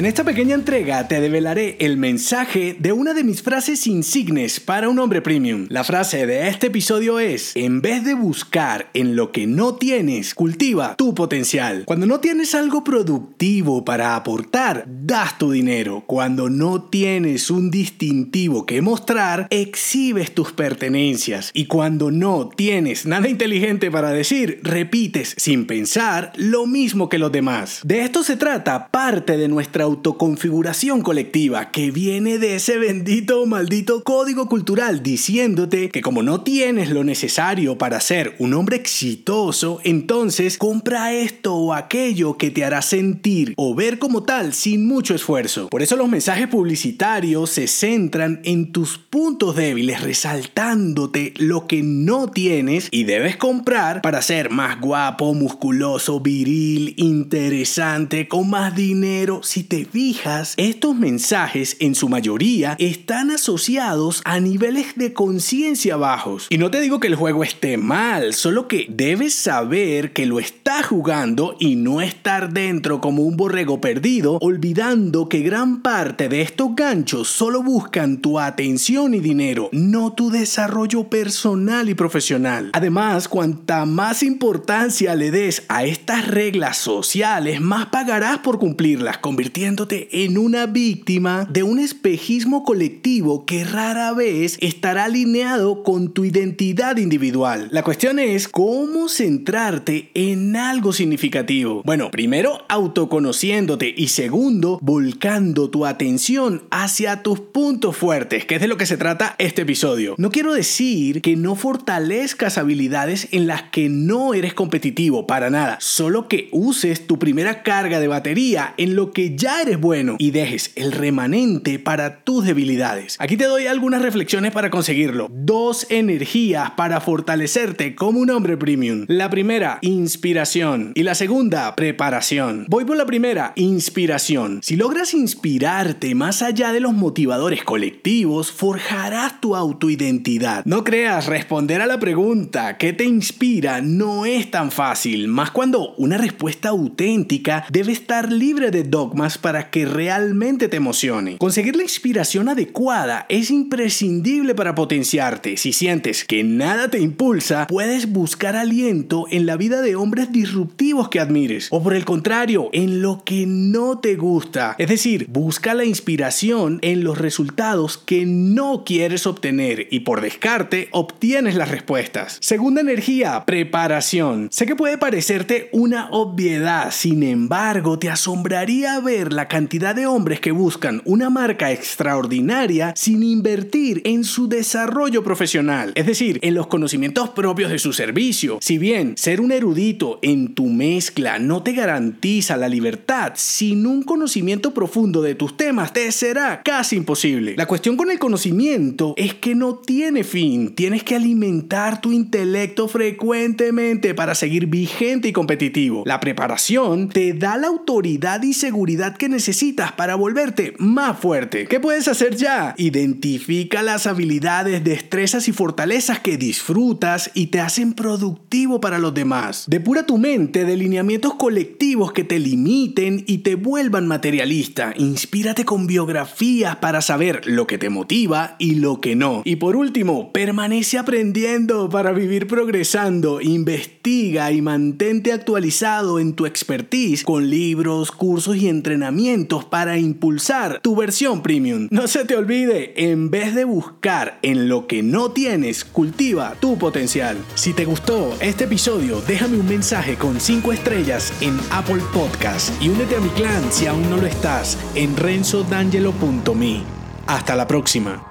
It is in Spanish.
En esta pequeña entrega te develaré el mensaje de una de mis frases insignes para un hombre premium. La frase de este episodio es, en vez de buscar en lo que no tienes, cultiva tu potencial. Cuando no tienes algo productivo para aportar, das tu dinero. Cuando no tienes un distintivo que mostrar, exhibes tus pertenencias. Y cuando no tienes nada inteligente para decir, repites sin pensar lo mismo que los demás. De esto se trata parte de nuestra autoconfiguración colectiva que viene de ese bendito o maldito código cultural diciéndote que como no tienes lo necesario para ser un hombre exitoso, entonces compra esto o aquello que te hará sentir o ver como tal sin mucho esfuerzo. Por eso los mensajes publicitarios se centran en tus puntos débiles, resaltándote lo que no tienes y debes comprar para ser más guapo, musculoso, viril, interesante, con más dinero. Si te fijas, estos mensajes en su mayoría están asociados a niveles de conciencia bajos. Y no te digo que el juego esté mal, solo que debes saber que lo estás jugando y no estar dentro como un borrego perdido, olvidando que gran parte de estos ganchos solo buscan tu atención y dinero, no tu desarrollo personal y profesional. Además, cuanta más importancia le des a estas reglas sociales, más pagarás por cumplirlas, convirtiendo en una víctima de un espejismo colectivo que rara vez estará alineado con tu identidad individual. La cuestión es cómo centrarte en algo significativo. Bueno, primero autoconociéndote y segundo volcando tu atención hacia tus puntos fuertes, que es de lo que se trata este episodio. No quiero decir que no fortalezcas habilidades en las que no eres competitivo, para nada, solo que uses tu primera carga de batería en lo que ya eres bueno y dejes el remanente para tus debilidades. Aquí te doy algunas reflexiones para conseguirlo. Dos energías para fortalecerte como un hombre premium. La primera, inspiración. Y la segunda, preparación. Voy por la primera, inspiración. Si logras inspirarte más allá de los motivadores colectivos, forjarás tu autoidentidad. No creas, responder a la pregunta ¿qué te inspira? no es tan fácil, más cuando una respuesta auténtica debe estar libre de dogmas para que realmente te emocione. Conseguir la inspiración adecuada es imprescindible para potenciarte. Si sientes que nada te impulsa, puedes buscar aliento en la vida de hombres disruptivos que admires. O por el contrario, en lo que no te gusta. Es decir, busca la inspiración en los resultados que no quieres obtener y por descarte obtienes las respuestas. Segunda energía, preparación. Sé que puede parecerte una obviedad, sin embargo, te asombraría ver la cantidad de hombres que buscan una marca extraordinaria sin invertir en su desarrollo profesional, es decir, en los conocimientos propios de su servicio. Si bien ser un erudito en tu mezcla no te garantiza la libertad, sin un conocimiento profundo de tus temas te será casi imposible. La cuestión con el conocimiento es que no tiene fin, tienes que alimentar tu intelecto frecuentemente para seguir vigente y competitivo. La preparación te da la autoridad y seguridad que necesitas para volverte más fuerte. ¿Qué puedes hacer ya? Identifica las habilidades, destrezas y fortalezas que disfrutas y te hacen productivo para los demás. Depura tu mente de lineamientos colectivos que te limiten y te vuelvan materialista. Inspírate con biografías para saber lo que te motiva y lo que no. Y por último, permanece aprendiendo para vivir progresando. Investiga y mantente actualizado en tu expertise con libros, cursos y para impulsar tu versión premium. No se te olvide, en vez de buscar en lo que no tienes, cultiva tu potencial. Si te gustó este episodio, déjame un mensaje con 5 estrellas en Apple Podcast y únete a mi clan si aún no lo estás en renzodangelo.me. Hasta la próxima.